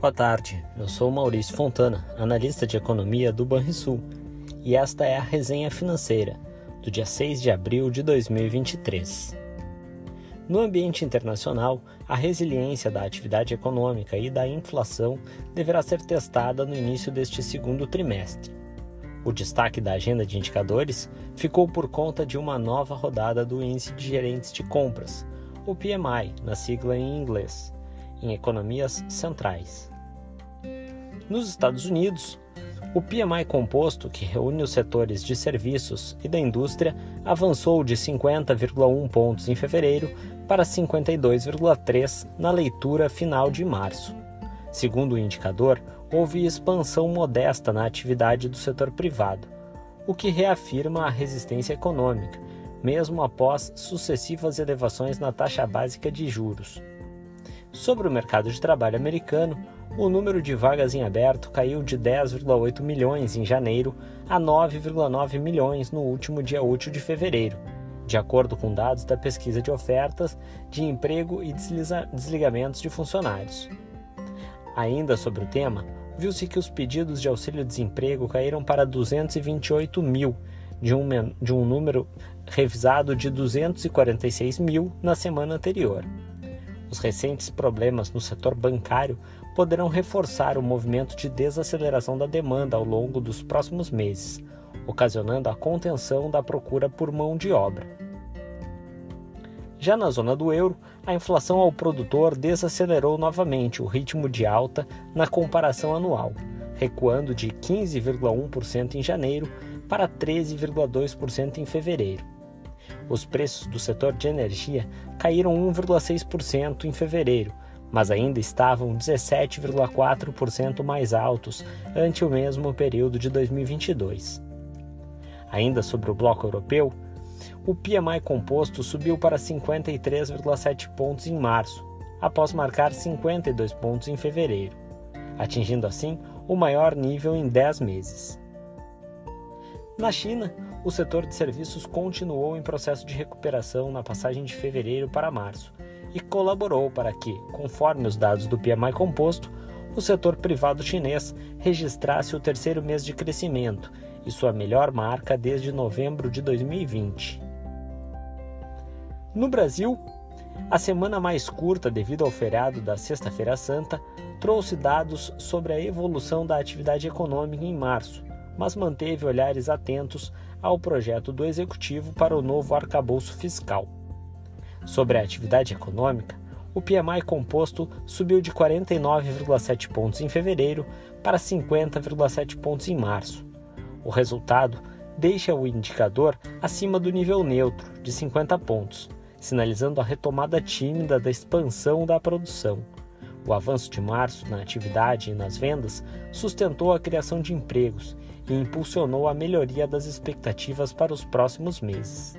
Boa tarde, eu sou Maurício Fontana, analista de economia do Banrisul, e esta é a resenha financeira do dia 6 de abril de 2023. No ambiente internacional, a resiliência da atividade econômica e da inflação deverá ser testada no início deste segundo trimestre. O destaque da agenda de indicadores ficou por conta de uma nova rodada do Índice de Gerentes de Compras, o PMI, na sigla em inglês, em economias centrais. Nos Estados Unidos, o PMI composto, que reúne os setores de serviços e da indústria, avançou de 50,1 pontos em fevereiro para 52,3 na leitura final de março. Segundo o indicador, houve expansão modesta na atividade do setor privado, o que reafirma a resistência econômica, mesmo após sucessivas elevações na taxa básica de juros. Sobre o mercado de trabalho americano, o número de vagas em aberto caiu de 10,8 milhões em janeiro a 9,9 milhões no último dia útil de fevereiro, de acordo com dados da pesquisa de ofertas de emprego e desligamentos de funcionários. Ainda sobre o tema, viu-se que os pedidos de auxílio-desemprego caíram para 228 mil, de um, de um número revisado de 246 mil na semana anterior. Os recentes problemas no setor bancário poderão reforçar o movimento de desaceleração da demanda ao longo dos próximos meses, ocasionando a contenção da procura por mão de obra. Já na zona do euro, a inflação ao produtor desacelerou novamente o ritmo de alta na comparação anual, recuando de 15,1% em janeiro para 13,2% em fevereiro. Os preços do setor de energia caíram 1,6% em fevereiro, mas ainda estavam 17,4% mais altos ante o mesmo período de 2022. Ainda sobre o bloco europeu, o PMI composto subiu para 53,7 pontos em março, após marcar 52 pontos em fevereiro, atingindo assim o maior nível em 10 meses. Na China, o setor de serviços continuou em processo de recuperação na passagem de fevereiro para março e colaborou para que, conforme os dados do PMI composto, o setor privado chinês registrasse o terceiro mês de crescimento e sua melhor marca desde novembro de 2020. No Brasil, a semana mais curta devido ao feriado da Sexta-feira Santa trouxe dados sobre a evolução da atividade econômica em março, mas manteve olhares atentos ao projeto do Executivo para o novo arcabouço fiscal. Sobre a atividade econômica, o PMI composto subiu de 49,7 pontos em fevereiro para 50,7 pontos em março. O resultado deixa o indicador acima do nível neutro, de 50 pontos, sinalizando a retomada tímida da expansão da produção. O avanço de março na atividade e nas vendas sustentou a criação de empregos e impulsionou a melhoria das expectativas para os próximos meses.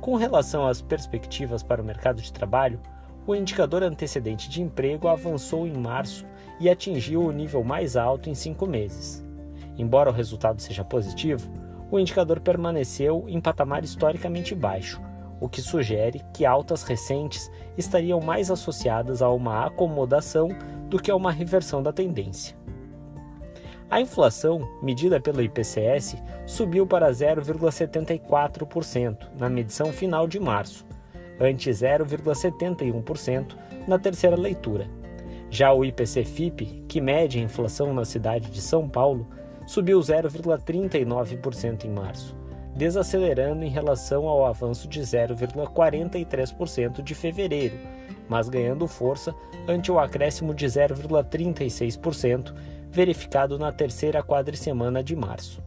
Com relação às perspectivas para o mercado de trabalho, o indicador antecedente de emprego avançou em março e atingiu o nível mais alto em cinco meses. Embora o resultado seja positivo, o indicador permaneceu em patamar historicamente baixo, o que sugere que altas recentes estariam mais associadas a uma acomodação do que a uma reversão da tendência. A inflação, medida pelo IPCS, subiu para 0,74% na medição final de março, ante 0,71% na terceira leitura. Já o IPC-FIP, que mede a inflação na cidade de São Paulo, subiu 0,39% em março, desacelerando em relação ao avanço de 0,43% de fevereiro, mas ganhando força ante o acréscimo de 0,36% verificado na terceira quadricemana de março.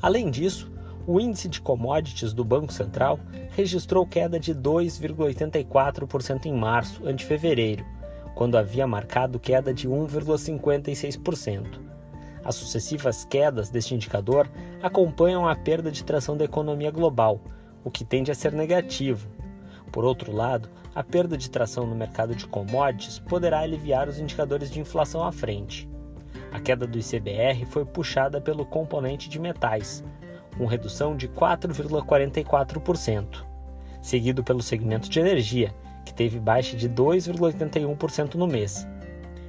Além disso, o índice de commodities do Banco Central registrou queda de 2,84% em março ante fevereiro, quando havia marcado queda de 1,56%. As sucessivas quedas deste indicador acompanham a perda de tração da economia global, o que tende a ser negativo. Por outro lado, a perda de tração no mercado de commodities poderá aliviar os indicadores de inflação à frente. A queda do ICBR foi puxada pelo componente de metais, com redução de 4,44%, seguido pelo segmento de energia, que teve baixa de 2,81% no mês.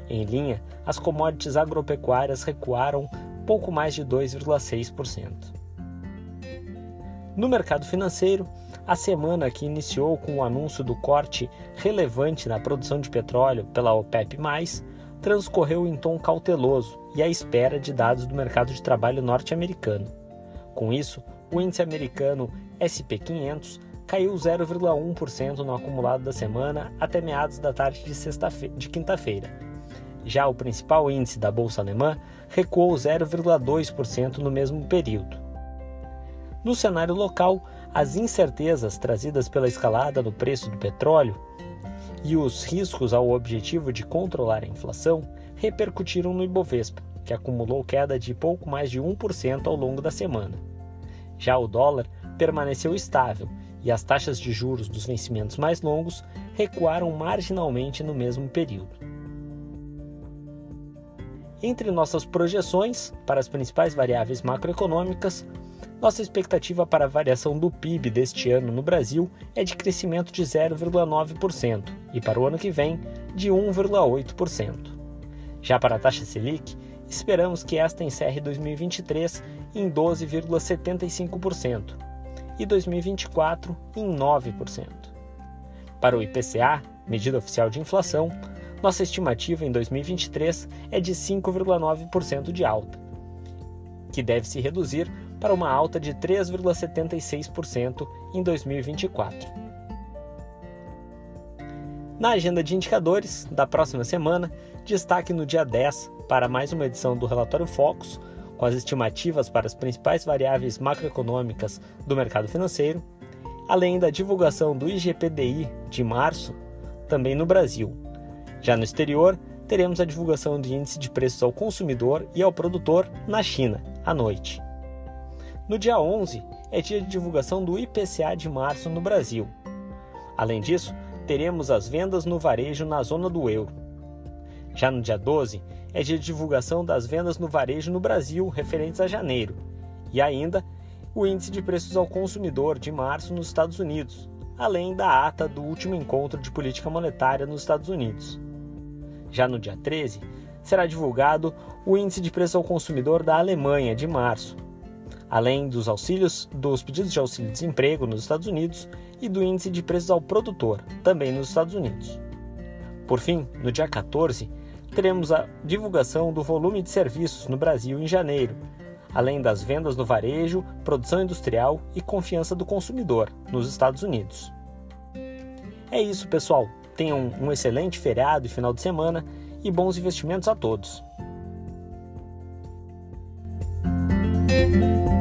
Em linha, as commodities agropecuárias recuaram pouco mais de 2,6%. No mercado financeiro, a semana que iniciou com o anúncio do corte relevante na produção de petróleo pela OPEP, transcorreu em tom cauteloso e à espera de dados do mercado de trabalho norte-americano. Com isso, o índice americano SP500 caiu 0,1% no acumulado da semana até meados da tarde de, de quinta-feira. Já o principal índice da bolsa alemã recuou 0,2% no mesmo período. No cenário local, as incertezas trazidas pela escalada no preço do petróleo e os riscos ao objetivo de controlar a inflação repercutiram no Ibovespa, que acumulou queda de pouco mais de 1% ao longo da semana. Já o dólar permaneceu estável e as taxas de juros dos vencimentos mais longos recuaram marginalmente no mesmo período. Entre nossas projeções para as principais variáveis macroeconômicas, nossa expectativa para a variação do PIB deste ano no Brasil é de crescimento de 0,9% e para o ano que vem de 1,8%. Já para a taxa Selic, esperamos que esta encerre 2023 em 12,75% e 2024 em 9%. Para o IPCA, medida oficial de inflação, nossa estimativa em 2023 é de 5,9% de alta, que deve se reduzir para uma alta de 3,76% em 2024. Na agenda de indicadores da próxima semana, destaque no dia 10 para mais uma edição do Relatório Focus, com as estimativas para as principais variáveis macroeconômicas do mercado financeiro, além da divulgação do IGPDI de março, também no Brasil. Já no exterior, teremos a divulgação do índice de preços ao consumidor e ao produtor na China, à noite. No dia 11, é dia de divulgação do IPCA de março no Brasil. Além disso, teremos as vendas no varejo na zona do euro. Já no dia 12, é dia de divulgação das vendas no varejo no Brasil referentes a janeiro. E ainda, o índice de preços ao consumidor de março nos Estados Unidos, além da ata do último encontro de política monetária nos Estados Unidos. Já no dia 13, será divulgado o índice de preço ao consumidor da Alemanha de março, além dos auxílios dos pedidos de auxílio-desemprego nos Estados Unidos e do índice de preços ao produtor, também nos Estados Unidos. Por fim, no dia 14, teremos a divulgação do volume de serviços no Brasil em janeiro, além das vendas no varejo, produção industrial e confiança do consumidor nos Estados Unidos. É isso, pessoal. Tenham um excelente feriado e final de semana e bons investimentos a todos. Thank you.